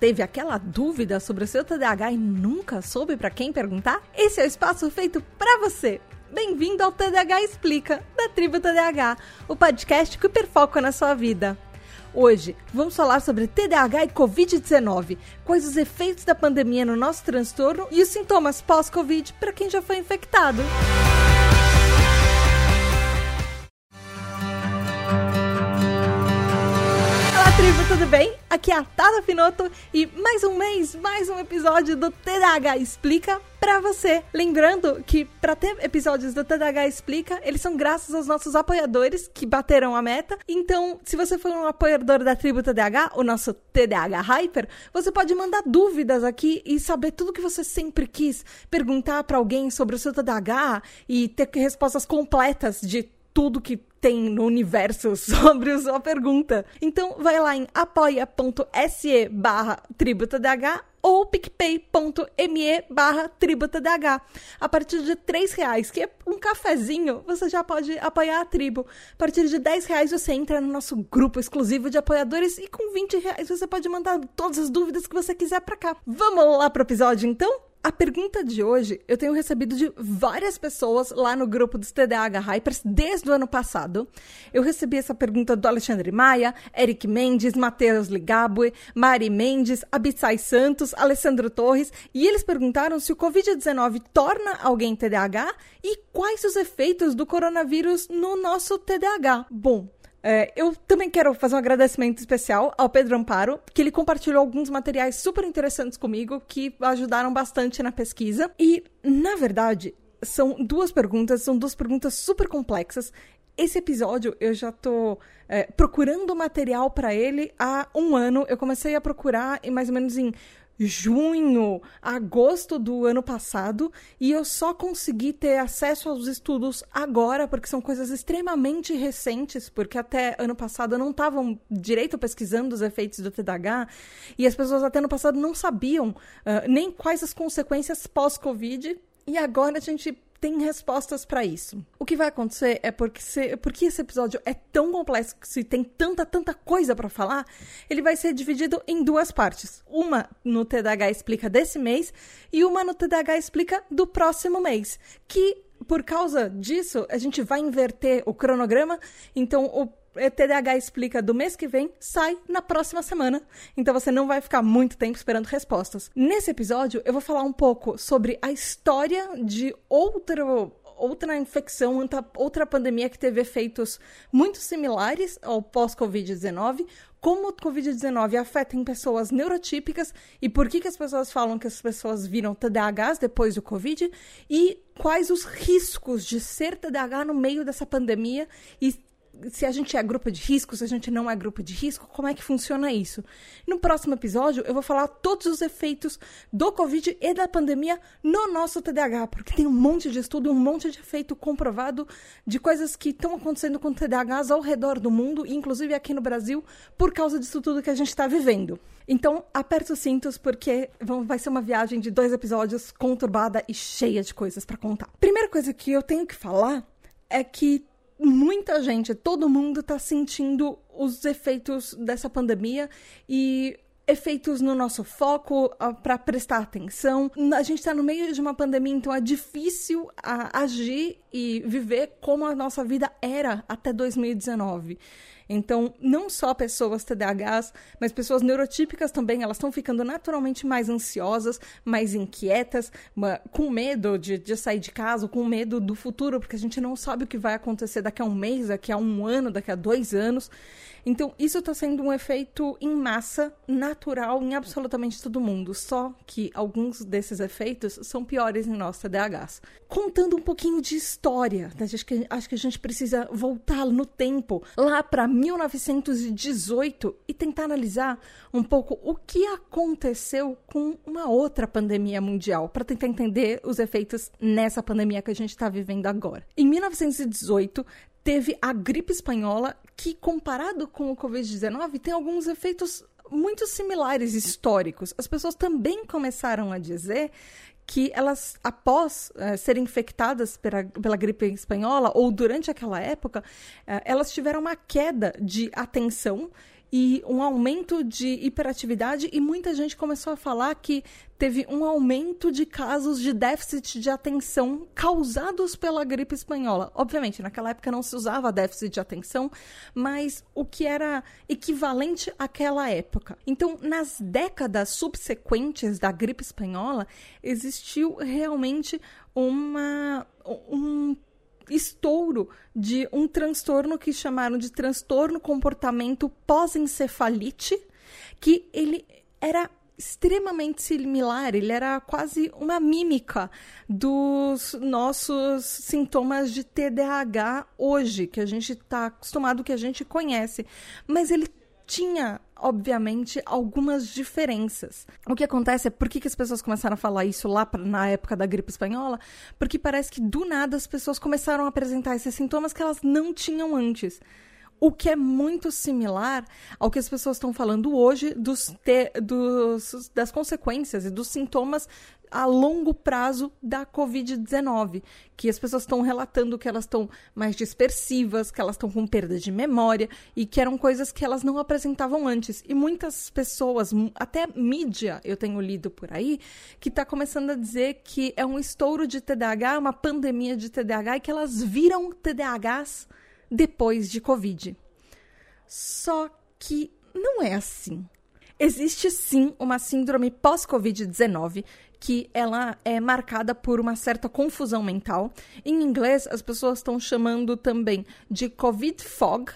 teve aquela dúvida sobre o seu TDAH e nunca soube para quem perguntar? Esse é o espaço feito para você. Bem-vindo ao TDAH Explica, da Tribo TDAH, o podcast que hiperfoca na sua vida. Hoje vamos falar sobre TDAH e Covid-19, quais os efeitos da pandemia no nosso transtorno e os sintomas pós-Covid para quem já foi infectado. Tribo, tudo bem? Aqui é a Tata Finoto e mais um mês, mais um episódio do TDAH Explica para você. Lembrando que para ter episódios do TDAH Explica, eles são graças aos nossos apoiadores que bateram a meta. Então, se você for um apoiador da tribo TDAH, o nosso TDAH Hyper, você pode mandar dúvidas aqui e saber tudo que você sempre quis, perguntar para alguém sobre o seu TDAH e ter respostas completas de tudo que tem no universo sobre a sua pergunta. Então vai lá em apoia.se barra tributadh ou picpay.me barra tributadh. A partir de três reais, que é um cafezinho, você já pode apoiar a tribo. A partir de 10 reais você entra no nosso grupo exclusivo de apoiadores e com 20 reais você pode mandar todas as dúvidas que você quiser para cá. Vamos lá pro episódio então? A pergunta de hoje eu tenho recebido de várias pessoas lá no grupo dos TDAH Hypers desde o ano passado. Eu recebi essa pergunta do Alexandre Maia, Eric Mendes, Matheus Ligabue, Mari Mendes, Abissai Santos, Alessandro Torres, e eles perguntaram se o Covid-19 torna alguém TDAH e quais os efeitos do coronavírus no nosso TDAH. Bom, é, eu também quero fazer um agradecimento especial ao Pedro Amparo, que ele compartilhou alguns materiais super interessantes comigo que ajudaram bastante na pesquisa. E, na verdade, são duas perguntas, são duas perguntas super complexas. Esse episódio eu já tô é, procurando material para ele há um ano. Eu comecei a procurar mais ou menos em junho, agosto do ano passado, e eu só consegui ter acesso aos estudos agora, porque são coisas extremamente recentes, porque até ano passado não estavam direito pesquisando os efeitos do TDAH, e as pessoas até ano passado não sabiam uh, nem quais as consequências pós-Covid, e agora a gente tem respostas para isso. O que vai acontecer é porque, se, porque esse episódio é tão complexo e tem tanta, tanta coisa para falar, ele vai ser dividido em duas partes. Uma no TDAH Explica desse mês e uma no TDAH Explica do próximo mês. Que, por causa disso, a gente vai inverter o cronograma. Então, o TDAH Explica do mês que vem sai na próxima semana. Então você não vai ficar muito tempo esperando respostas. Nesse episódio, eu vou falar um pouco sobre a história de outro outra infecção, outra pandemia que teve efeitos muito similares ao pós-Covid-19, como o Covid-19 afeta em pessoas neurotípicas e por que, que as pessoas falam que as pessoas viram TDAHs depois do Covid e quais os riscos de ser TDAH no meio dessa pandemia e se a gente é grupo de risco, se a gente não é grupo de risco, como é que funciona isso? No próximo episódio, eu vou falar todos os efeitos do Covid e da pandemia no nosso TDAH, porque tem um monte de estudo, um monte de efeito comprovado de coisas que estão acontecendo com TDAHs ao redor do mundo, inclusive aqui no Brasil, por causa disso tudo que a gente está vivendo. Então, aperta os cintos, porque vai ser uma viagem de dois episódios conturbada e cheia de coisas para contar. Primeira coisa que eu tenho que falar é que muita gente, todo mundo está sentindo os efeitos dessa pandemia e efeitos no nosso foco para prestar atenção. A gente está no meio de uma pandemia, então é difícil agir e viver como a nossa vida era até 2019. Então, não só pessoas TDAHs, mas pessoas neurotípicas também, elas estão ficando naturalmente mais ansiosas, mais inquietas, com medo de, de sair de casa, com medo do futuro, porque a gente não sabe o que vai acontecer daqui a um mês, daqui a um ano, daqui a dois anos. Então, isso está sendo um efeito em massa, natural em absolutamente todo mundo. Só que alguns desses efeitos são piores em nós TDAHs. Contando um pouquinho de história, acho que, acho que a gente precisa voltar no tempo, lá para 1918, e tentar analisar um pouco o que aconteceu com uma outra pandemia mundial, para tentar entender os efeitos nessa pandemia que a gente está vivendo agora. Em 1918, teve a gripe espanhola, que comparado com o Covid-19 tem alguns efeitos muito similares históricos. As pessoas também começaram a dizer que elas, após uh, serem infectadas pela, pela, gripe espanhola, ou durante aquela época, uh, elas tiveram uma queda de atenção e um aumento de hiperatividade, e muita gente começou a falar que teve um aumento de casos de déficit de atenção causados pela gripe espanhola. Obviamente, naquela época não se usava déficit de atenção, mas o que era equivalente àquela época. Então, nas décadas subsequentes da gripe espanhola, existiu realmente uma um estouro de um transtorno que chamaram de transtorno comportamento pós-encefalite, que ele era extremamente similar, ele era quase uma mímica dos nossos sintomas de TDAH hoje, que a gente está acostumado, que a gente conhece. Mas ele tinha, obviamente, algumas diferenças. O que acontece é por que, que as pessoas começaram a falar isso lá pra, na época da gripe espanhola? Porque parece que do nada as pessoas começaram a apresentar esses sintomas que elas não tinham antes. O que é muito similar ao que as pessoas estão falando hoje dos, te, dos das consequências e dos sintomas a longo prazo da Covid-19, que as pessoas estão relatando que elas estão mais dispersivas, que elas estão com perda de memória e que eram coisas que elas não apresentavam antes. E muitas pessoas, até mídia, eu tenho lido por aí, que está começando a dizer que é um estouro de TDAH, uma pandemia de TDAH e que elas viram TDAHs depois de Covid. Só que não é assim. Existe sim uma síndrome pós-Covid-19 que ela é marcada por uma certa confusão mental. Em inglês, as pessoas estão chamando também de Covid fog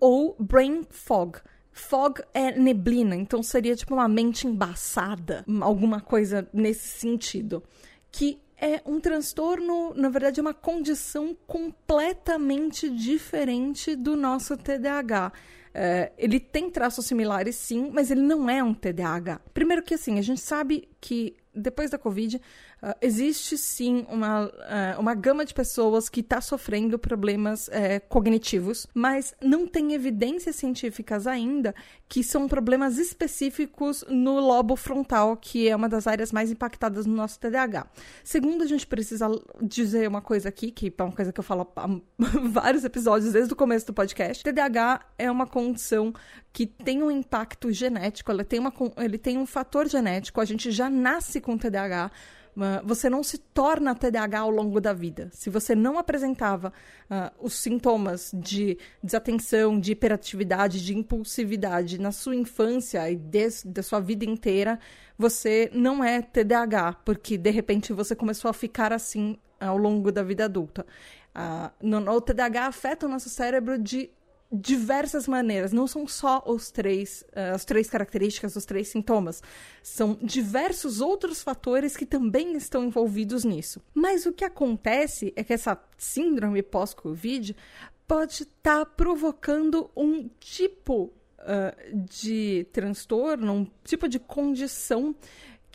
ou brain fog. Fog é neblina, então seria tipo uma mente embaçada, alguma coisa nesse sentido. Que é um transtorno, na verdade, é uma condição completamente diferente do nosso TDAH. É, ele tem traços similares, sim, mas ele não é um TDAH. Primeiro que assim, a gente sabe que depois da Covid, uh, existe sim uma, uh, uma gama de pessoas que está sofrendo problemas uh, cognitivos, mas não tem evidências científicas ainda que são problemas específicos no lobo frontal, que é uma das áreas mais impactadas no nosso TDAH. Segundo, a gente precisa dizer uma coisa aqui, que é uma coisa que eu falo há vários episódios desde o começo do podcast. TDAH é uma condição que tem um impacto genético, ela tem uma, ele tem um fator genético, a gente já nasce com TDAH, você não se torna TDAH ao longo da vida. Se você não apresentava uh, os sintomas de desatenção, de hiperatividade, de impulsividade na sua infância e da sua vida inteira, você não é TDAH, porque de repente você começou a ficar assim ao longo da vida adulta. Uh, no, o TDAH afeta o nosso cérebro de diversas maneiras. Não são só os três, uh, as três características, os três sintomas. São diversos outros fatores que também estão envolvidos nisso. Mas o que acontece é que essa síndrome pós-Covid pode estar tá provocando um tipo uh, de transtorno, um tipo de condição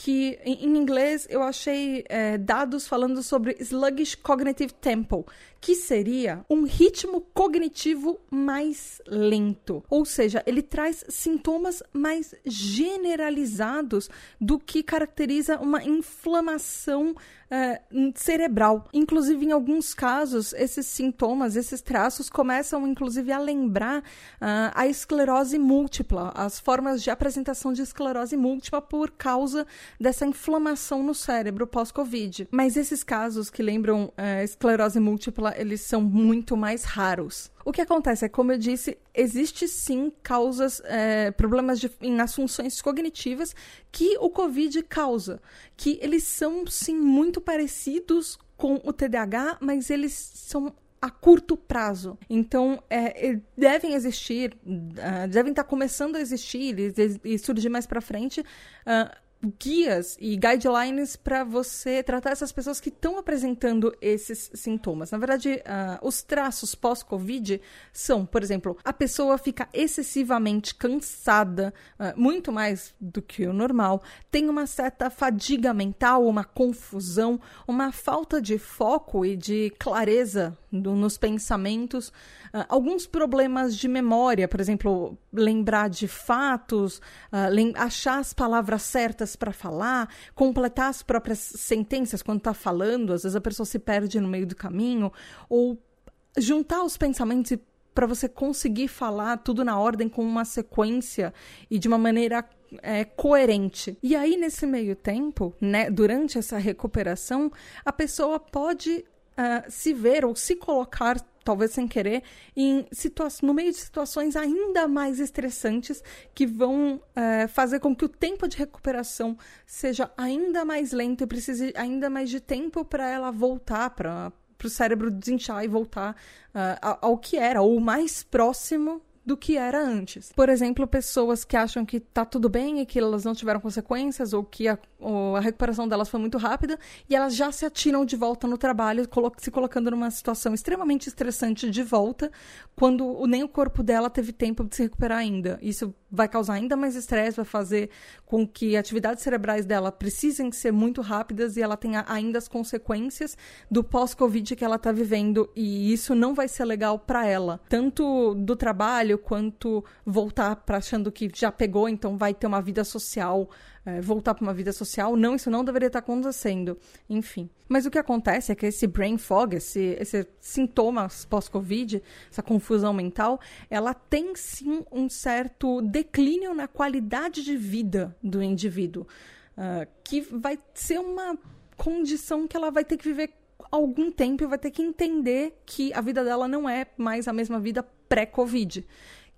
que em, inglês eu achei é, dados falando sobre sluggish cognitive tempo, que seria um ritmo cognitivo mais lento. Ou seja, ele traz sintomas mais generalizados do que caracteriza uma inflamação uh, cerebral. Inclusive, em alguns casos, esses sintomas, esses traços começam, inclusive, a lembrar uh, a esclerose múltipla, as formas de apresentação de esclerose múltipla por causa dessa inflamação no cérebro pós-Covid. Mas esses casos que lembram uh, esclerose múltipla eles são muito mais raros. O que acontece é, como eu disse, existe sim causas, é, problemas de, nas funções cognitivas que o Covid causa, que eles são sim muito parecidos com o TDAH, mas eles são a curto prazo. Então, é, devem existir, uh, devem estar começando a existir e, e surgir mais para frente uh, guias e guidelines para você tratar essas pessoas que estão apresentando esses sintomas. Na verdade, uh, os traços pós-Covid são, por exemplo, a pessoa fica excessivamente cansada, uh, muito mais do que o normal, tem uma certa fadiga mental, uma confusão, uma falta de foco e de clareza do, nos pensamentos, uh, alguns problemas de memória, por exemplo, lembrar de fatos, achar as palavras certas para falar, completar as próprias sentenças quando está falando, às vezes a pessoa se perde no meio do caminho, ou juntar os pensamentos para você conseguir falar tudo na ordem com uma sequência e de uma maneira é, coerente. E aí, nesse meio tempo, né, durante essa recuperação, a pessoa pode uh, se ver ou se colocar talvez sem querer, em no meio de situações ainda mais estressantes que vão uh, fazer com que o tempo de recuperação seja ainda mais lento e precise ainda mais de tempo para ela voltar para o cérebro desinchar e voltar uh, ao que era, ou mais próximo do que era antes. Por exemplo, pessoas que acham que tá tudo bem e que elas não tiveram consequências ou que a, ou a recuperação delas foi muito rápida e elas já se atiram de volta no trabalho, se colocando numa situação extremamente estressante de volta, quando nem o corpo dela teve tempo de se recuperar ainda. Isso vai causar ainda mais estresse, vai fazer com que atividades cerebrais dela precisem ser muito rápidas e ela tenha ainda as consequências do pós-Covid que ela está vivendo. E isso não vai ser legal para ela, tanto do trabalho quanto voltar para achando que já pegou, então vai ter uma vida social é, voltar para uma vida social. Não, isso não deveria estar acontecendo. Enfim. Mas o que acontece é que esse brain fog, esse, esse sintoma pós-Covid, essa confusão mental, ela tem sim um certo declínio na qualidade de vida do indivíduo. Uh, que vai ser uma condição que ela vai ter que viver algum tempo e vai ter que entender que a vida dela não é mais a mesma vida pré-Covid.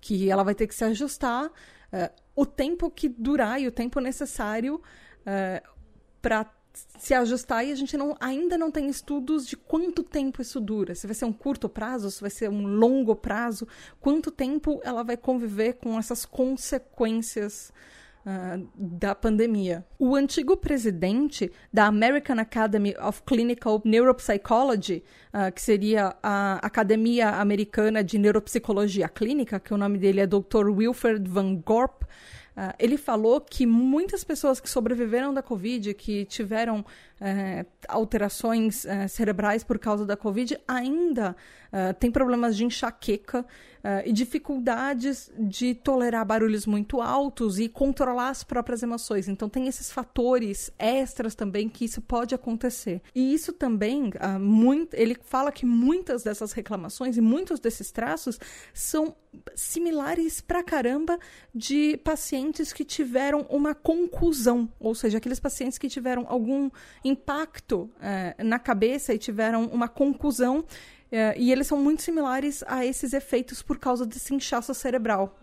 Que ela vai ter que se ajustar. Uh, o tempo que durar e o tempo necessário uh, eh, para se ajustar e a gente não, ainda não tem estudos de quanto tempo isso dura. Se vai ser um curto prazo, se vai ser um longo prazo, quanto tempo ela vai conviver com essas consequências uh, da pandemia. O antigo presidente da American Academy of Clinical Neuropsychology, uh, que seria a Academia Americana de Neuropsicologia Clínica, que o nome dele é Dr. Wilfred Van Gorp, Uh, ele falou que muitas pessoas que sobreviveram da Covid, que tiveram uh, alterações uh, cerebrais por causa da Covid, ainda uh, têm problemas de enxaqueca e dificuldades de tolerar barulhos muito altos e controlar as próprias emoções. Então, tem esses fatores extras também que isso pode acontecer. E isso também, muito, ele fala que muitas dessas reclamações e muitos desses traços são similares pra caramba de pacientes que tiveram uma conclusão, ou seja, aqueles pacientes que tiveram algum impacto é, na cabeça e tiveram uma conclusão, é, e eles são muito similares a esses efeitos por causa desse inchaço cerebral.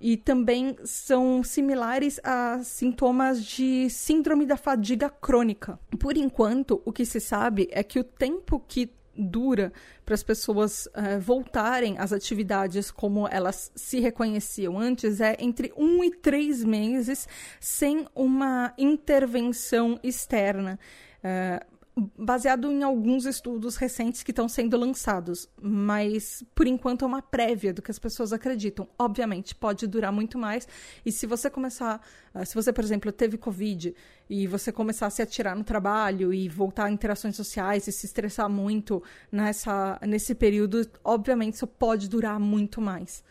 E também são similares a sintomas de síndrome da fadiga crônica. Por enquanto, o que se sabe é que o tempo que dura para as pessoas uh, voltarem às atividades como elas se reconheciam antes é entre um e três meses sem uma intervenção externa. Uh, baseado em alguns estudos recentes que estão sendo lançados, mas por enquanto é uma prévia do que as pessoas acreditam. Obviamente, pode durar muito mais, e se você começar, ah, se você, por exemplo, teve Covid e você começar a se atirar no trabalho e voltar a interações sociais e se estressar muito nessa, nesse período, obviamente isso pode durar muito mais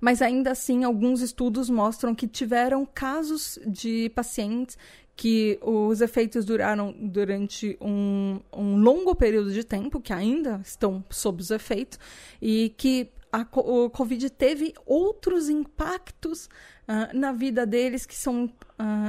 mas ainda assim alguns estudos mostram que tiveram casos de pacientes que os efeitos duraram durante um, um longo período de tempo, que ainda estão sob os efeitos, e que a, o Covid teve outros impactos uh, na vida deles que são uh,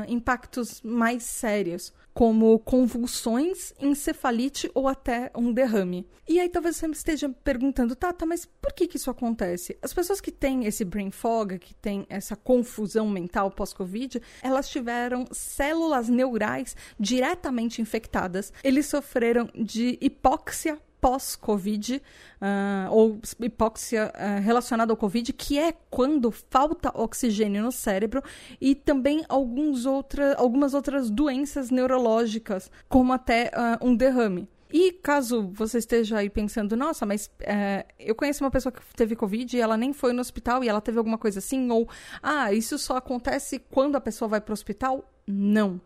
impactos mais sérios como convulsões, encefalite ou até um derrame. E aí talvez você me esteja perguntando, Tata, mas por que, que isso acontece? As pessoas que têm esse brain fog, que têm essa confusão mental pós-Covid, elas tiveram células neurais diretamente infectadas. Eles sofreram de hipóxia pós-Covid, uh, ou hipóxia uh, relacionada ao Covid, que é quando falta oxigênio no cérebro, e também alguns outra, algumas outras doenças neurológicas, como até uh, um derrame. E caso você esteja aí pensando, nossa, mas é, eu conheço uma pessoa que teve Covid e ela nem foi no hospital e ela teve alguma coisa assim, ou ah, isso só acontece quando a pessoa vai para o hospital? Não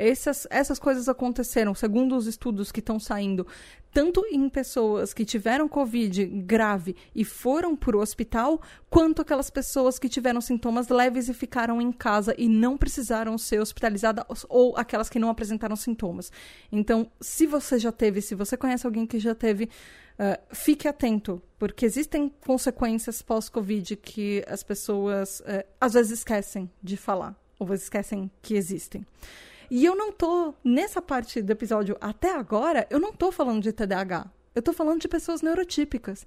essas, essas coisas aconteceram, segundo os estudos que estão saindo, tanto em pessoas que tiveram Covid grave e foram para o hospital, quanto aquelas pessoas que tiveram sintomas leves e ficaram em casa e não precisaram ser hospitalizadas, ou aquelas que não apresentaram sintomas. Então, se você já teve, se você conhece alguém que já teve, uh, fique atento, porque existem consequências pós-Covid que as pessoas uh, às vezes esquecem de falar, ou esquecem que existem. E eu não tô, nessa parte do episódio até agora, eu não tô falando de TDAH. Eu tô falando de pessoas neurotípicas.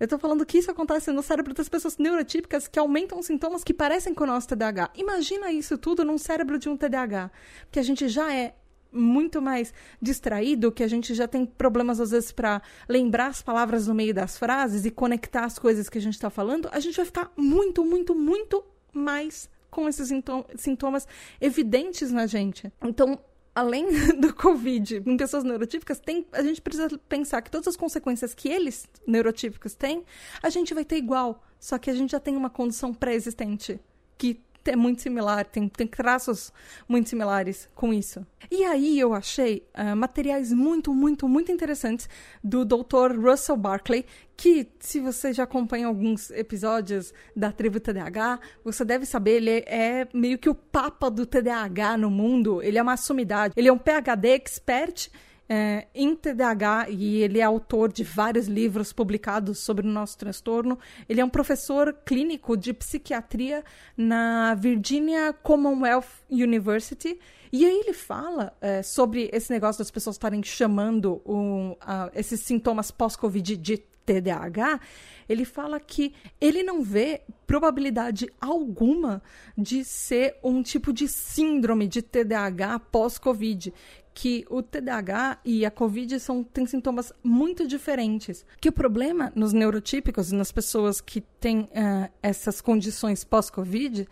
Eu tô falando que isso acontece no cérebro das pessoas neurotípicas que aumentam sintomas que parecem com o nosso TDAH. Imagina isso tudo num cérebro de um TDAH, que a gente já é muito mais distraído, que a gente já tem problemas às vezes para lembrar as palavras no meio das frases e conectar as coisas que a gente está falando, a gente vai ficar muito, muito, muito mais com esses sintomas evidentes na gente. Então, além do Covid, em pessoas neurotípicas, tem, a gente precisa pensar que todas as consequências que eles, neurotípicos, têm, a gente vai ter igual. Só que a gente já tem uma condição pré-existente que é muito similar, tem, tem traços muito similares com isso. E aí eu achei uh, materiais muito, muito, muito interessantes do Dr. Russell Barkley, que se você já acompanha alguns episódios da tribo TDAH, você deve saber, ele é meio que o papa do TDAH no mundo, ele é uma sumidade, ele é um PhD expert é, em TDAH e ele é autor de vários livros publicados sobre o nosso transtorno. Ele é um professor clínico de psiquiatria na Virginia Commonwealth University. E aí ele fala é, sobre esse negócio das pessoas estarem chamando um, uh, esses sintomas pós-Covid de TDAH, ele fala que ele não vê probabilidade alguma de ser um tipo de síndrome de TDAH pós-Covid, que o TDAH e a COVID são, têm sintomas muito diferentes. Que o problema nos neurotípicos, nas pessoas que têm uh, essas condições pós-COVID,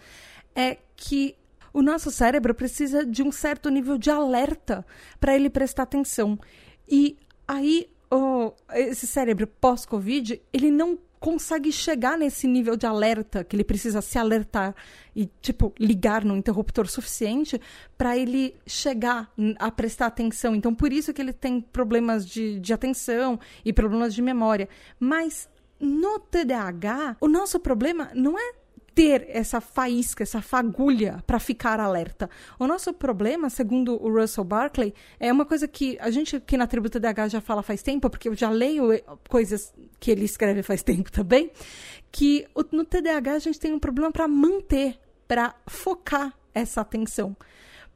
é que o nosso cérebro precisa de um certo nível de alerta para ele prestar atenção. E aí, oh, esse cérebro pós-Covid, ele não consegue chegar nesse nível de alerta que ele precisa se alertar e tipo ligar no interruptor suficiente para ele chegar a prestar atenção. Então por isso que ele tem problemas de, de atenção e problemas de memória. Mas no TDAH, o nosso problema não é ter essa faísca, essa fagulha para ficar alerta. O nosso problema, segundo o Russell Barkley, é uma coisa que a gente aqui na Tributa DH já fala faz tempo, porque eu já leio eh, coisas que ele escreve faz tempo também, que no TDAH a gente tem um problema para manter, para focar essa atenção.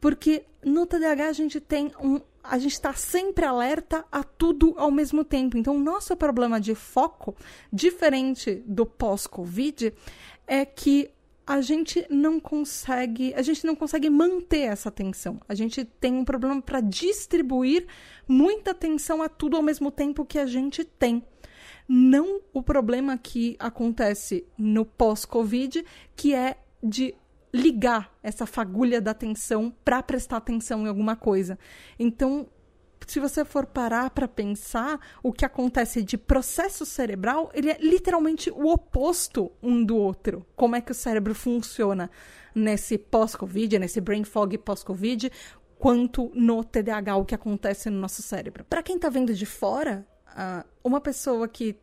Porque no TDAH a gente tem um, a gente está sempre alerta a tudo ao mesmo tempo. Então, o nosso problema de foco, diferente do pós-Covid, é que a gente não consegue, a gente não consegue manter essa atenção. A gente tem um problema para distribuir muita atenção a tudo ao mesmo tempo que a gente tem. Não o problema que acontece no pós-Covid, que é de ligar essa fagulha da atenção para prestar atenção em alguma coisa. Então, se você for parar para pensar, o que acontece de processo cerebral, ele é literalmente o oposto um do outro. Como é que o cérebro funciona nesse pós-Covid, nesse brain fog pós-Covid, quanto no TDAH, o que acontece no nosso cérebro. Para quem está vendo de fora, ah, uma pessoa que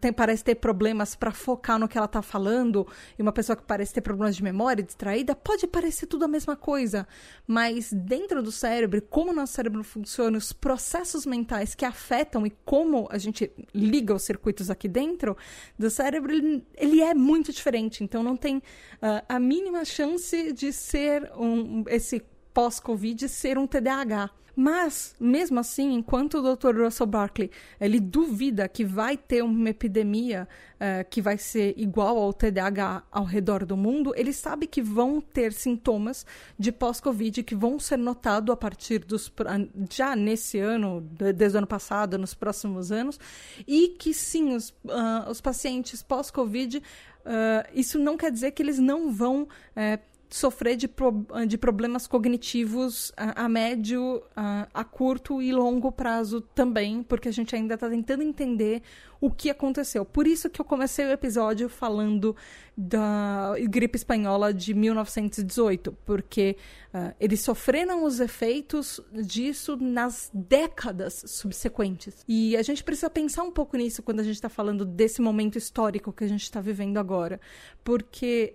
tem, parece ter problemas para focar no que ela está falando, e uma pessoa que parece ter problemas de memória, distraída, pode parecer tudo a mesma coisa. Mas dentro do cérebro, como o nosso cérebro funciona, os processos mentais que afetam e como a gente liga os circuitos aqui dentro do cérebro, ele, ele é muito diferente. Então não tem uh, a mínima chance de ser um, esse pós-Covid ser um TDAH. Mas, mesmo assim, enquanto o Dr. Russell Barkley ele duvida que vai ter uma epidemia uh, que vai ser igual ao TDAH ao redor do mundo, ele sabe que vão ter sintomas de pós-Covid que vão ser notados a partir dos. já nesse ano, desde o ano passado, nos próximos anos, e que sim, os, uh, os pacientes pós-Covid, uh, isso não quer dizer que eles não vão sofrer de, pro, de problemas cognitivos a, a médio, a, a, curto e longo prazo também, porque a gente ainda está tentando entender o que aconteceu. Por isso que eu comecei o episódio falando da gripe espanhola de 1918, porque uh, eles sofreram os efeitos disso nas décadas subsequentes. E a gente precisa pensar um pouco nisso quando a gente está falando desse momento histórico que a gente está vivendo agora, porque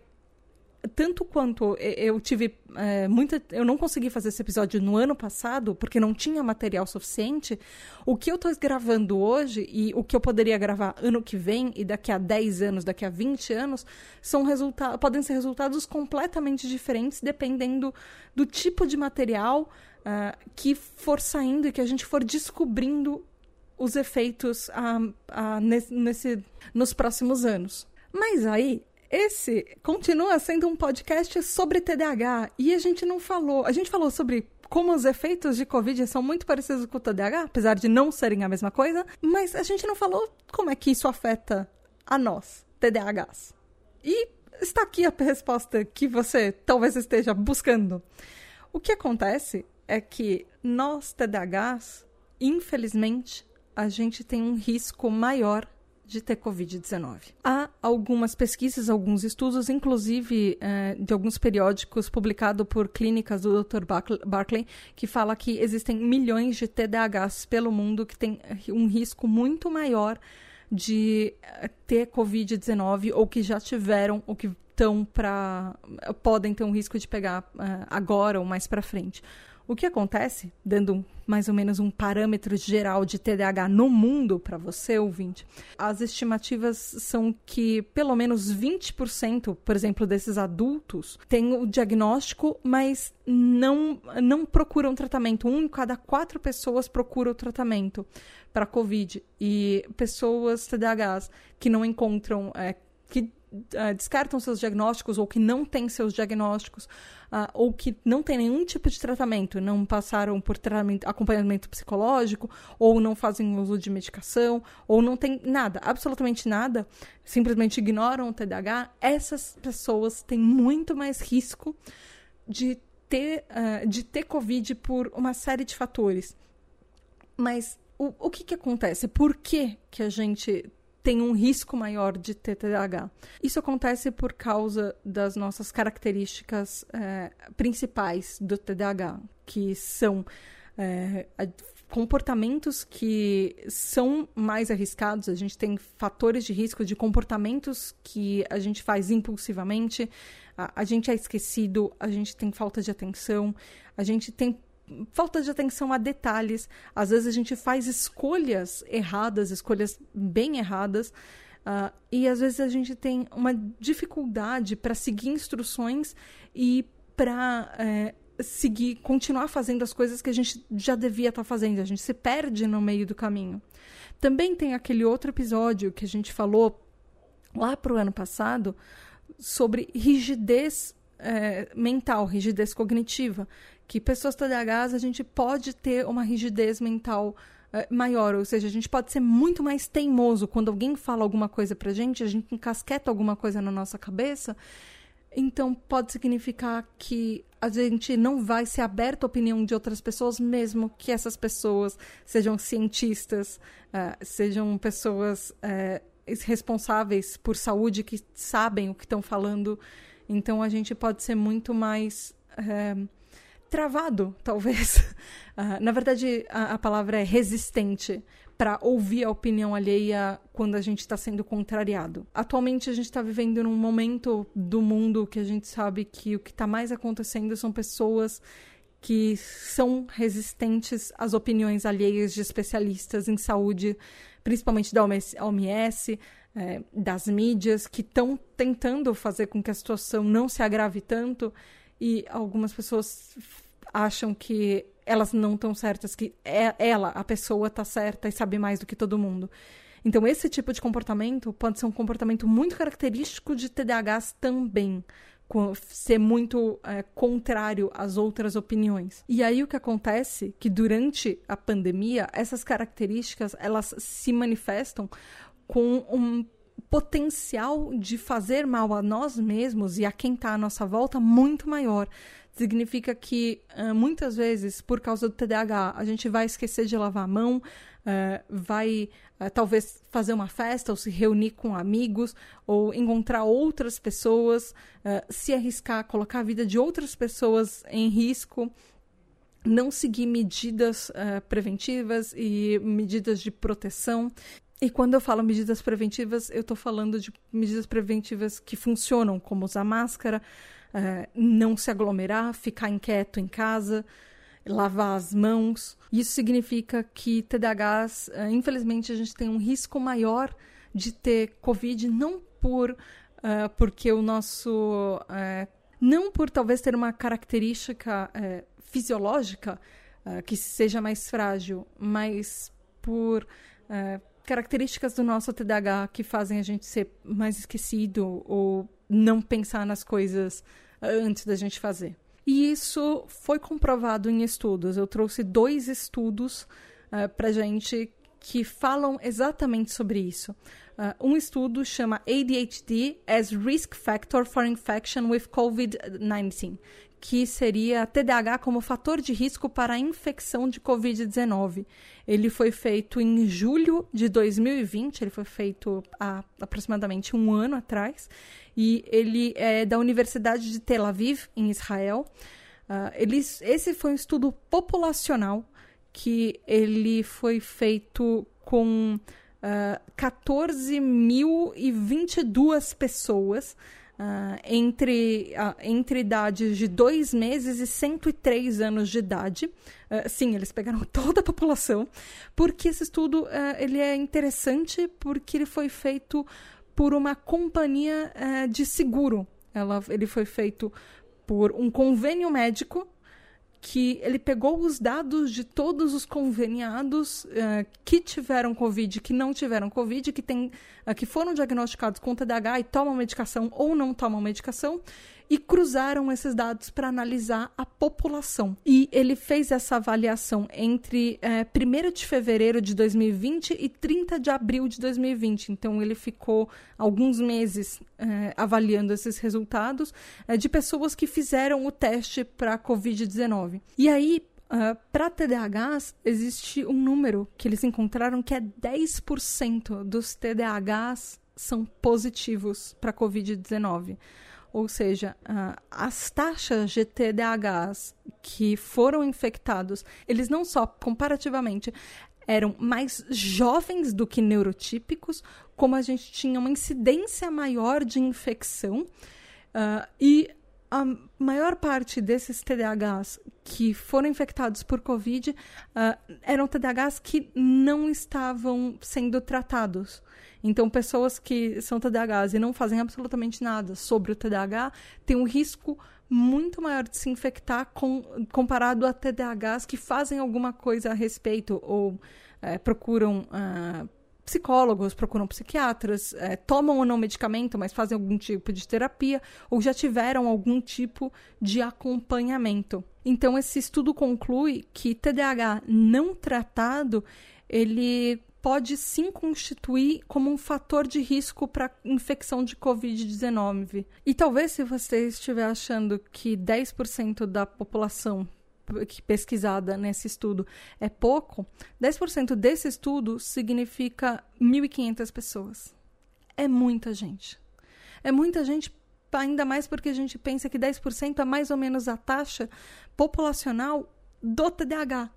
tanto quanto eu tive é, muita. Eu não consegui fazer esse episódio no ano passado, porque não tinha material suficiente. O que eu estou gravando hoje e o que eu poderia gravar ano que vem e daqui a 10 anos, daqui a 20 anos, são resultados. podem ser resultados completamente diferentes, dependendo do tipo de material uh, que for saindo e que a gente for descobrindo os efeitos uh, uh, nesse, nesse, nos próximos anos. Mas aí esse continua sendo um podcast sobre TDAH e a gente não falou. A gente falou sobre como os efeitos de Covid são muito parecidos com o TDAH, apesar de não serem a mesma coisa, mas a gente não falou como é que isso afeta a nós, TDAHs. E está aqui a resposta que você talvez esteja buscando. O que acontece é que nós, TDAHs, infelizmente, a gente tem um risco maior de ter Covid-19. Há algumas pesquisas, alguns estudos, inclusive eh, de alguns periódicos publicados por clínicas do Dr. Barclay, que fala que existem milhões de TDAHs pelo mundo que têm um risco muito maior de eh, ter Covid-19 ou que já tiveram ou que estão para podem ter um risco de pegar uh, agora ou mais para frente. O que acontece, dando mais ou menos um parâmetro geral de TDAH no mundo para você, ouvinte, as estimativas são que pelo menos 20%, por exemplo, desses adultos têm o diagnóstico, mas não, não procuram tratamento. Um em cada quatro pessoas procura o tratamento para COVID. E pessoas TDAHs que não encontram. É, que uh, descartam seus diagnósticos ou que não têm seus diagnósticos uh, ou que não têm nenhum tipo de tratamento, não passaram por acompanhamento psicológico ou não fazem uso de medicação ou não tem nada, absolutamente nada, simplesmente ignoram o TDAH, essas pessoas têm muito mais risco de ter, uh, de ter Covid por uma série de fatores. Mas o, o que, que acontece? Por que, que a gente tem um risco maior de ter TDAH. Isso acontece por causa das nossas características é, principais do TDAH, que são é, comportamentos que são mais arriscados. A gente tem fatores de risco de comportamentos que a gente faz impulsivamente, a, a gente é esquecido, a gente tem falta de atenção, a gente tem falta de atenção a detalhes. Às vezes a gente faz escolhas erradas, escolhas bem erradas. Uh, e às vezes a gente tem uma dificuldade para seguir instruções e para é, seguir, continuar fazendo as coisas que a gente já devia estar tá fazendo. A gente se perde no meio do caminho. Também tem aquele outro episódio que a gente falou lá para o ano passado sobre rigidez é, mental, rigidez cognitiva, que pessoas TDAHs a gente pode ter uma rigidez mental uh, maior, ou seja, a gente pode ser muito mais teimoso quando alguém fala alguma coisa pra gente, a gente encasqueta alguma coisa na nossa cabeça. Então pode significar que a gente não vai ser aberto à opinião de outras pessoas, mesmo que essas pessoas sejam cientistas, uh, sejam pessoas uh, responsáveis por saúde que sabem o que estão falando. Então a gente pode ser muito mais uh, travado, talvez. Uh, na verdade, a, a, palavra é resistente para ouvir a opinião alheia quando a gente está sendo contrariado. Atualmente, a gente está vivendo num momento do mundo que a gente sabe que o que está mais acontecendo são pessoas que são resistentes às opiniões alheias de especialistas em saúde, principalmente da OMS, é, das mídias, que estão tentando fazer com que a situação não se agrave tanto e algumas pessoas acham que elas não estão certas, que é, ela, a pessoa, está certa e sabe mais do que todo mundo. Então, esse tipo de comportamento pode ser um comportamento muito característico de TDAHs também, ser muito é, contrário às outras opiniões. E aí o que acontece que durante a pandemia essas características elas se manifestam com um potencial de fazer mal a nós mesmos e a quem está à nossa volta muito maior. Significa que uh, muitas vezes, por causa do TDAH, a gente vai esquecer de lavar a mão, uh, vai uh, talvez fazer uma festa ou se reunir com amigos ou encontrar outras pessoas, se arriscar, colocar a vida de outras pessoas em risco não seguir medidas uh, preventivas e medidas de proteção. E quando eu falo medidas preventivas, eu estou falando de medidas preventivas que funcionam, como usar máscara, uh, não se aglomerar, ficar inquieto em casa, lavar as mãos. Isso significa que TDAHs, uh, infelizmente, a gente tem um risco maior de ter Covid, não por uh, porque o nosso. não por talvez ter uma característica fisiológica que seja mais frágil, mas por características do nosso TDAH que fazem a gente ser mais esquecido ou não pensar nas coisas antes da gente fazer. E isso foi comprovado em estudos. Eu trouxe dois estudos uh, eh, para gente que falam exatamente sobre isso. Uh, um estudo chama ADHD as Risk Factor for Infection with COVID-19, que seria TDAH como fator de risco para a infecção de Covid-19. Ele foi feito em julho de 2020, ele foi feito há aproximadamente um ano atrás, e ele é da Universidade de Tel Aviv, em Israel. Uh, eles, esse foi um estudo populacional que ele foi feito com uh, 14.022 pessoas Uh, entre, uh, entre idades de dois meses e 103 anos de idade. Uh, sim, eles pegaram toda a população, porque esse estudo ele é interessante porque ele foi feito por uma companhia de seguro. Ela, ele foi feito por um convênio médico que ele pegou os dados de todos os conveniados uh, que tiveram Covid, que não tiveram Covid, que, tem, uh, que foram diagnosticados com TDAH e tomam medicação ou não tomam medicação, e cruzaram esses dados para analisar a população. E ele fez essa avaliação entre é, eh, 1 de fevereiro de 2020 e 30 de abril de 2020. Então, ele ficou alguns meses é, avaliando esses resultados é, de pessoas que fizeram o teste para a Covid-19. E aí, Uh, para TDAHs, existe um número que eles encontraram que é 10% dos TDAHs são positivos para Covid-19. Ou seja, uh, as taxas de TDAHs que foram infectados, eles não só comparativamente eram mais jovens do que neurotípicos, como a gente tinha uma incidência maior de infecção uh, e a maior parte desses TDAHs que foram infectados por Covid uh, eram TDAHs que não estavam sendo tratados. Então, pessoas que são TDAHs e não fazem absolutamente nada sobre o TDAH têm um risco muito maior de se infectar com, comparado a TDAHs que fazem alguma coisa a respeito ou é, procuram uh, psicólogos, procuram psiquiatras, é, tomam ou não medicamento, mas fazem algum tipo de terapia, ou já tiveram algum tipo de acompanhamento. Então, esse estudo conclui que TDAH não tratado, ele pode sim constituir como um fator de risco para infecção de Covid-19. E talvez se você estiver achando que 10% da população pesquisada nesse estudo é pouco, 10% desse estudo significa 1.500 pessoas. É muita gente. É muita gente, ainda mais porque a gente pensa que 10% é mais ou menos a taxa populacional do TDAH.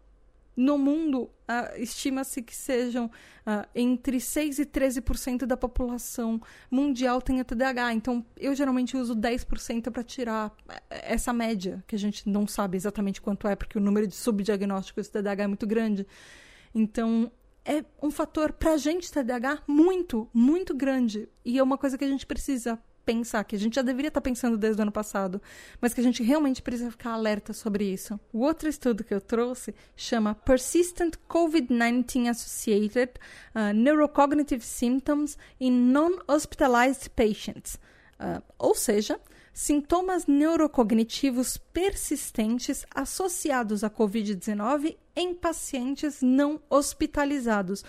No mundo, uh, estima-se que sejam uh, entre 6% e 13% da população mundial tenha TDAH. Então, eu geralmente uso 10% para tirar eh, essa média, que a gente não sabe exatamente quanto é, porque o número de subdiagnósticos de TDAH é muito grande. Então, é um fator para a gente TDAH muito, muito grande. E é uma coisa que a gente precisa pensar, que a gente já deveria estar pensando desde o ano passado, mas que a gente realmente precisa ficar alerta sobre isso. O outro estudo que eu trouxe chama Persistent COVID-19 Associated uh, Neurocognitive Symptoms in Non-Hospitalized Patients. Uh, ou seja, sintomas neurocognitivos persistentes associados à Covid-19 em pacientes não hospitalizados.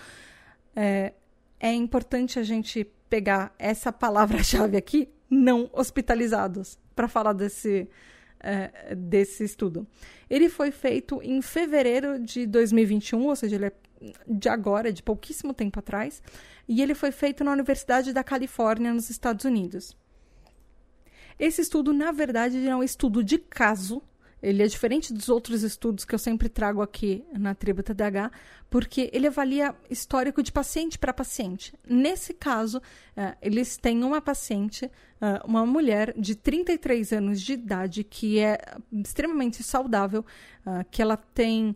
É, é importante a gente pegar essa palavra-chave aqui, não hospitalizados, para falar desse, é, desse estudo. Ele foi feito em fevereiro de 2021, ou seja, ele é de agora, de pouquíssimo tempo atrás, e ele foi feito na Universidade da Califórnia, nos Estados Unidos. Esse estudo, na verdade, é um estudo de caso, ele é diferente dos outros estudos que eu sempre trago aqui na tribo TDAH, porque ele avalia histórico de paciente para paciente. Nesse caso, uh, eles têm uma paciente, uh, uma mulher de 33 anos de idade, que é extremamente saudável, uh, que ela tem.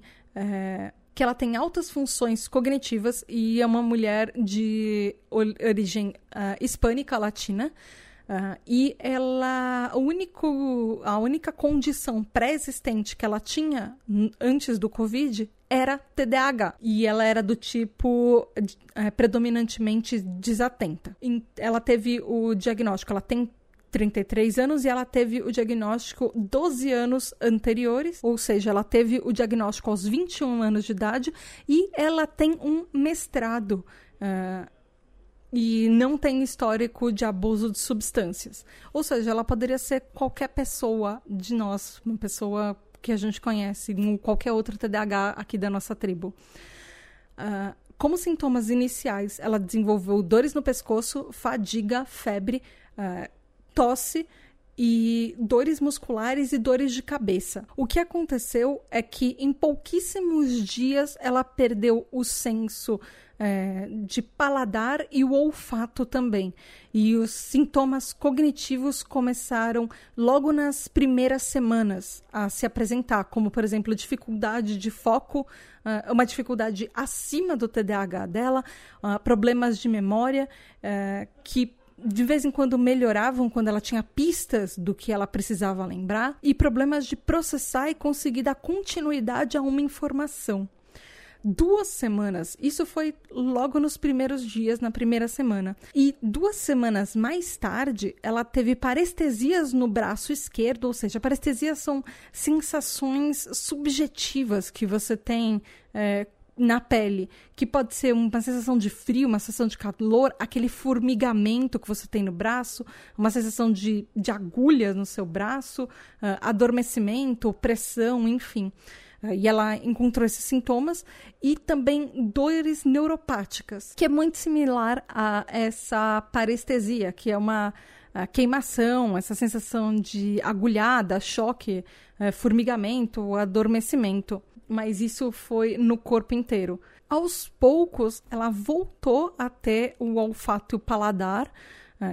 que ela tem altas funções cognitivas e é uma mulher de origem hispânica latina. Uh, e ela, o único, a única condição pré-existente que ela tinha antes do Covid era TDAH. E ela era do tipo é, predominantemente desatenta. Ela teve o diagnóstico, ela tem 33 anos e ela teve o diagnóstico 12 anos anteriores, ou seja, ela teve o diagnóstico aos 21 anos de idade e ela tem um mestrado. Uh, e não tem histórico de abuso de substâncias. Ou seja, ela poderia ser qualquer pessoa de nós, uma pessoa que a gente conhece, qualquer outro TDAH aqui da nossa tribo. Uh, como sintomas iniciais, ela desenvolveu dores no pescoço, fadiga, febre, uh, tosse e dores musculares e dores de cabeça. O que aconteceu é que em pouquíssimos dias ela perdeu o senso é, de paladar e o olfato também. E os sintomas cognitivos começaram logo nas primeiras semanas a se apresentar, como, por exemplo, dificuldade de foco, uh, uma dificuldade acima do TDAH dela, uh, problemas de memória uh, que de vez em quando melhoravam quando ela tinha pistas do que ela precisava lembrar e problemas de processar e conseguir dar continuidade a uma informação duas semanas. Isso foi logo nos primeiros dias, na primeira semana. E duas semanas mais tarde, ela teve parestesias no braço esquerdo, ou seja, parestesias são sensações subjetivas que você tem. É, na pele, que pode ser uma sensação de frio, uma sensação de calor, aquele formigamento que você tem no braço, uma sensação de, de agulhas no seu braço, uh, adormecimento, pressão, enfim. Eh, e ela encontrou esses sintomas e também dores neuropáticas, que é muito similar a essa parestesia, que é uma queimação, essa sensação de agulhada, choque, eh, formigamento, adormecimento. Mas isso foi no corpo inteiro. Aos poucos, ela voltou a ter o olfato e o paladar.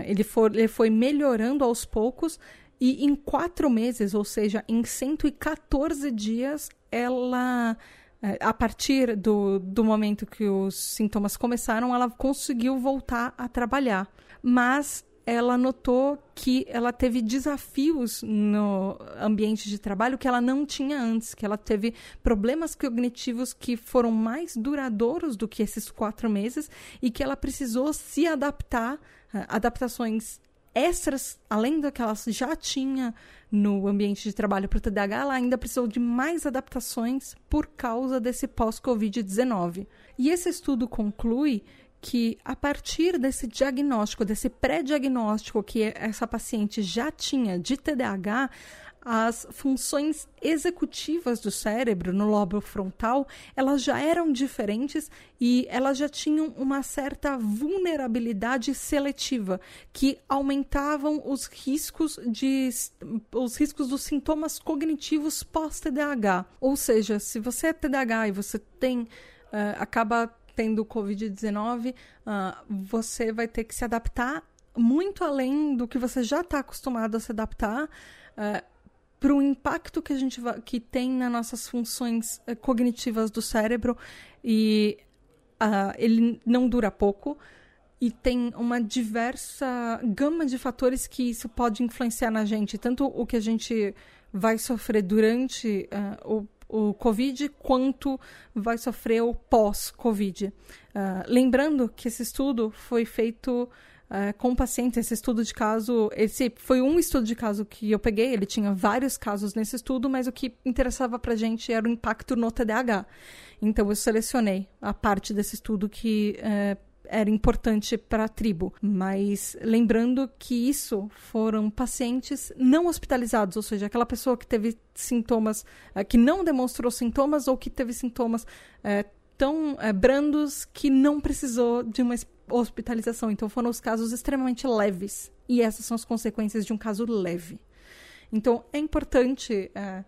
Ele, for, ele foi melhorando aos poucos e em quatro meses, ou seja, em 114 dias, ela, é, a partir do, do momento que os sintomas começaram, ela conseguiu voltar a trabalhar. Mas ela notou que ela teve desafios no ambiente de trabalho que ela não tinha antes, que ela teve problemas cognitivos que foram mais duradouros do que esses quatro meses e que ela precisou se adaptar, é, adaptações extras, além do que ela já tinha no ambiente de trabalho para o TDAH, ela ainda precisou de mais adaptações por causa desse pós-Covid-19. E esse estudo conclui que a partir desse diagnóstico, desse pré-diagnóstico que essa paciente já tinha de TDAH, as funções executivas do cérebro no lobo frontal, elas já eram diferentes e elas já tinham uma certa vulnerabilidade seletiva que aumentavam os riscos de os riscos dos sintomas cognitivos pós-TDAH. Ou seja, se você é TDAH e você tem uh, acaba tendo Covid-19, uh, ah, você vai ter que se adaptar muito além do que você já está acostumado a se adaptar. Uh, para o impacto que a gente que tem nas nossas funções uh, cognitivas do cérebro e uh, ele não dura pouco e tem uma diversa gama de fatores que isso pode influenciar na gente, tanto o que a gente vai sofrer durante uh, o, o Covid, quanto vai sofrer o pós-Covid. lembrando que esse estudo foi feito uh, com pacientes. Esse estudo de caso, esse foi um estudo de caso que eu peguei, ele tinha vários casos nesse estudo, mas o que interessava pra gente era o impacto no TDAH. Então eu selecionei a parte desse estudo que uh, era importante para a tribo. Mas lembrando que isso foram pacientes não hospitalizados, ou seja, aquela pessoa que teve sintomas, é, que não demonstrou sintomas ou que teve sintomas é, tão é, brandos que não precisou de uma hospitalização. Então foram os casos extremamente leves. E essas são as consequências de um caso leve. Então é importante. É,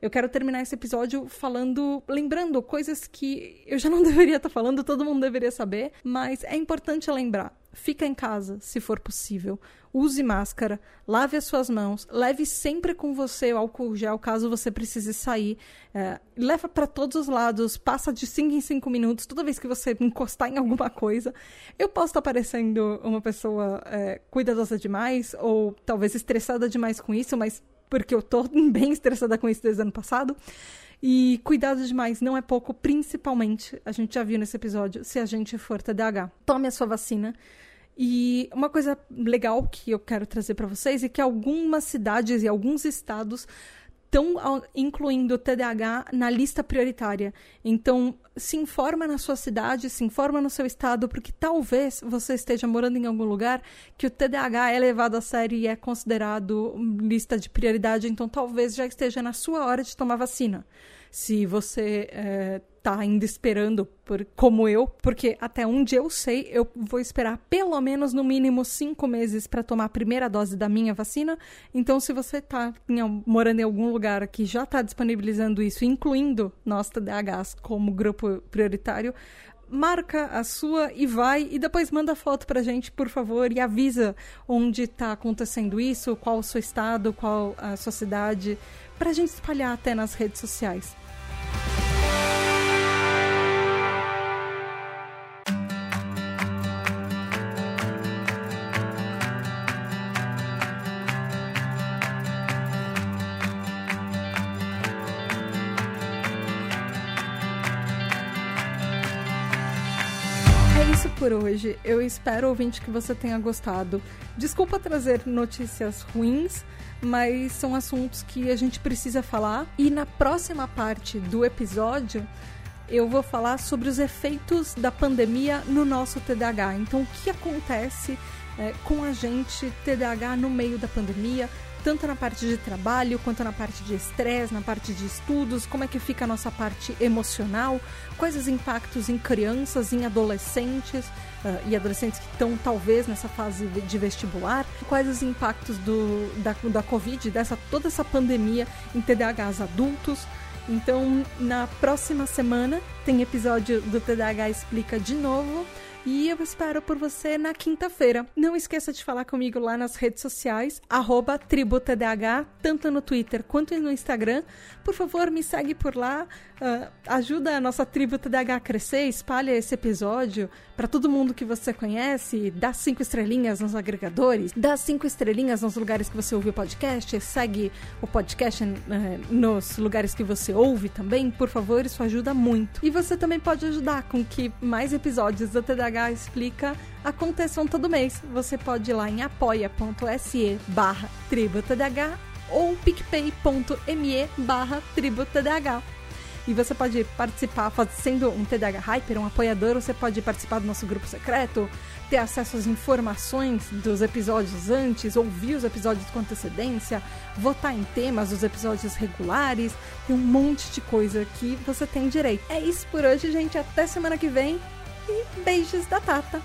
eu quero terminar esse episódio falando, lembrando coisas que eu já não deveria estar falando, todo mundo deveria saber, mas é importante lembrar. Fica em casa, se for possível. Use máscara, lave as suas mãos, leve sempre com você o álcool gel caso você precise sair. É, leva para todos os lados, passa de 5 em 5 minutos toda vez que você encostar em alguma coisa. Eu posso estar parecendo uma pessoa é, cuidadosa demais ou talvez estressada demais com isso, mas porque eu tô bem estressada com isso desde o ano passado. E cuidado demais não é pouco, principalmente, a gente já viu nesse episódio, se a gente for TDAH. Tome a sua vacina. E uma coisa legal que eu quero trazer para vocês é que algumas cidades e alguns estados estão incluindo o TDAH na lista prioritária. Então, se informa na sua cidade, se informa no seu estado, porque talvez você esteja morando em algum lugar que o TDAH é levado a sério e é considerado lista de prioridade, então talvez já esteja na sua hora de tomar vacina. Se você é, tá ainda esperando, por, como eu, porque até onde eu sei, eu vou esperar pelo menos no mínimo cinco meses para tomar a primeira dose da minha vacina. Então, se você tá em, morando em algum lugar que já está disponibilizando isso, incluindo nós TDAHs como grupo prioritário, marca a sua e vai e depois manda foto pra gente, por favor, e avisa onde está acontecendo isso, qual o seu estado, qual a sua cidade, pra gente espalhar até nas redes sociais. Por hoje. Eu espero, ouvinte, que você tenha gostado. Desculpa trazer notícias ruins, mas são assuntos que a gente precisa falar. E na próxima parte do episódio, eu vou falar sobre os efeitos da pandemia no nosso TDAH. Então, o que acontece é, com a gente TDAH no meio da pandemia? Tanto na parte de trabalho quanto na parte de estresse, na parte de estudos, como é que fica a nossa parte emocional, quais os impactos em crianças, em adolescentes uh, e adolescentes que estão talvez nessa fase de vestibular, quais os impactos do, da, da Covid, dessa toda essa pandemia em TDAHs adultos. Então, na próxima semana tem episódio do TDAH Explica de novo. E eu espero por você na quinta-feira. Não esqueça de falar comigo lá nas redes sociais, TribuTDH, tanto no Twitter quanto no Instagram. Por favor, me segue por lá. Uh, ajuda a nossa tribo TDH a crescer, espalha esse episódio para todo mundo que você conhece, dá cinco estrelinhas nos agregadores, dá cinco estrelinhas nos lugares que você ouve o podcast, segue o podcast uh, nos lugares que você ouve também, por favor, isso ajuda muito. E você também pode ajudar com que mais episódios do TDH Explica aconteçam todo mês. Você pode ir lá em apoia.se barra tributdh ou picpay.me barra tributdh. E você pode participar, sendo um TDH Hyper, um apoiador, você pode participar do nosso grupo secreto, ter acesso às informações dos episódios antes, ouvir os episódios com antecedência, votar em temas dos episódios regulares, tem um monte de coisa que você tem direito. É isso por hoje, gente. Até semana que vem e beijos da Tata.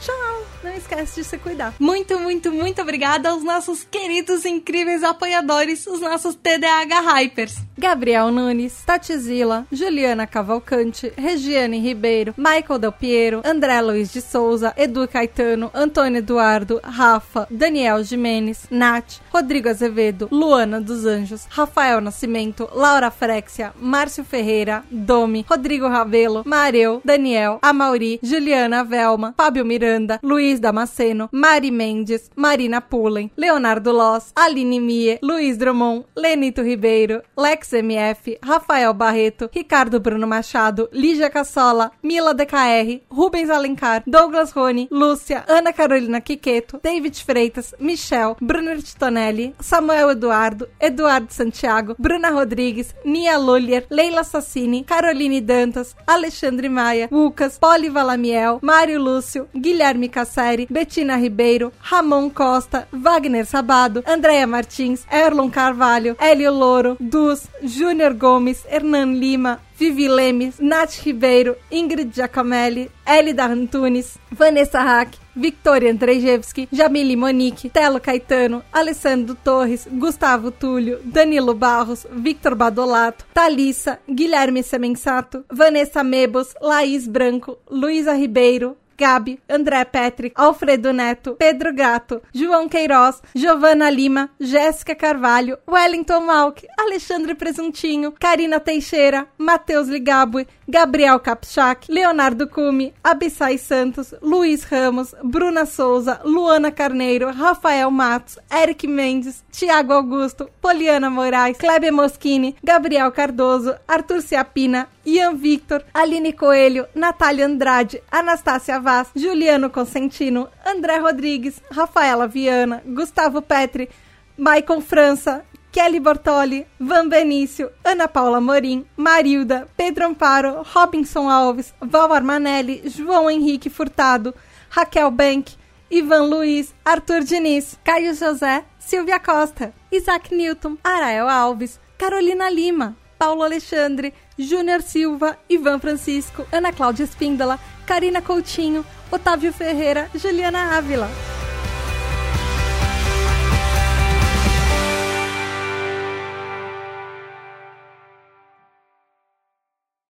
Tchau! Não esquece de se cuidar. Muito, muito, muito obrigada aos nossos queridos, incríveis apoiadores, os nossos TDAH Hypers. Gabriel Nunes, Tatizila, Juliana Cavalcante, Regiane Ribeiro, Michael Del Piero, André Luiz de Souza, Edu Caetano, Antônio Eduardo, Rafa, Daniel Jimenez, Nath, Rodrigo Azevedo, Luana dos Anjos, Rafael Nascimento, Laura Frexia, Márcio Ferreira, Domi, Rodrigo Rabelo, Mareu, Daniel, Amauri, Juliana Velma, Fábio Miranda, Luiz Damasceno, Mari Mendes, Marina Pullen, Leonardo Loss, Aline Mie, Luiz Drummond, Lenito Ribeiro, Lex MF, Rafael Barreto, Ricardo Bruno Machado, Lígia Cassola, Mila DKR, Rubens Alencar, Douglas Rony, Lúcia, Ana Carolina Quiqueto, David Freitas, Michel, Bruno Titonelli, Samuel Eduardo, Eduardo Santiago, Bruna Rodrigues, Nia Lullier, Leila Sassini, Caroline Dantas, Alexandre Maia, Lucas, Poli Valamiel, Mário Lúcio, Guilherme Casseri, Betina Ribeiro, Ramon Costa, Wagner Sabado, Andréia Martins, Erlon Carvalho, Hélio Louro, Dus, Júnior Gomes, Hernan Lima, Vivi Lemes, Nath Ribeiro, Ingrid Giacomelli, Elida Antunes, Vanessa Hack, Victoria Andrzejewski, Jamile Monique, Telo Caetano, Alessandro Torres, Gustavo Túlio, Danilo Barros, Victor Badolato, Thalissa, Guilherme Semensato, Vanessa Mebos, Laís Branco, Luísa Ribeiro, Gabi, André Petri, Alfredo Neto, Pedro Gato, João Queiroz, Giovana Lima, Jéssica Carvalho, Wellington Malk, Alexandre Presuntinho, Karina Teixeira, Matheus Ligabue, Gabriel Kapchak, Leonardo Cume, Abissai Santos, Luiz Ramos, Bruna Souza, Luana Carneiro, Rafael Matos, Eric Mendes, Tiago Augusto, Poliana Moraes, Kleber Moschini, Gabriel Cardoso, Arthur Ciapina, Ian Victor, Aline Coelho, Natália Andrade, Anastácia Vaz, Juliano Consentino, André Rodrigues, Rafaela Viana, Gustavo Petri, Maicon França, Kelly Bortoli, Van Benício, Ana Paula Morim, Marilda, Pedro Amparo, Robinson Alves, Val Armanelli, João Henrique Furtado, Raquel Bank, Ivan Luiz, Arthur Diniz, Caio José, Silvia Costa, Isaac Newton, Arael Alves, Carolina Lima, Paulo Alexandre, Júnior Silva, Ivan Francisco, Ana Cláudia Espíndola, Karina Coutinho, Otávio Ferreira, Juliana Ávila.